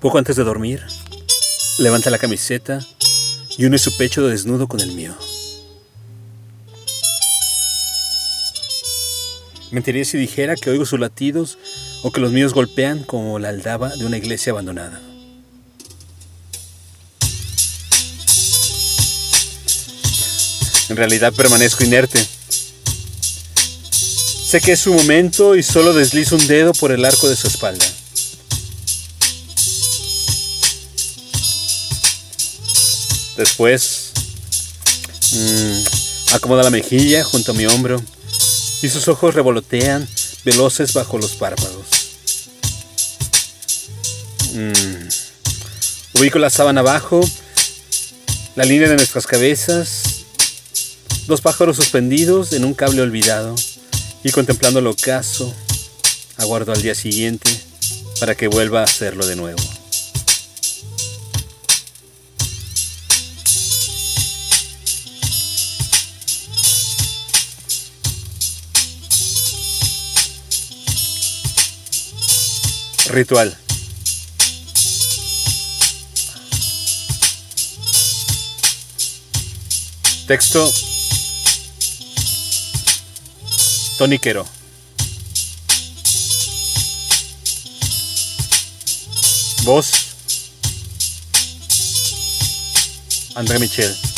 Poco antes de dormir, levanta la camiseta y une su pecho desnudo con el mío. Mentiría si dijera que oigo sus latidos o que los míos golpean como la aldaba de una iglesia abandonada. En realidad permanezco inerte. Sé que es su momento y solo deslizo un dedo por el arco de su espalda. Después, mmm, acomoda la mejilla junto a mi hombro y sus ojos revolotean veloces bajo los párpados. Mm. Ubico la sábana abajo, la línea de nuestras cabezas, dos pájaros suspendidos en un cable olvidado y contemplando el ocaso, aguardo al día siguiente para que vuelva a hacerlo de nuevo. Ritual. Texto Toniquero. Voz André Michel.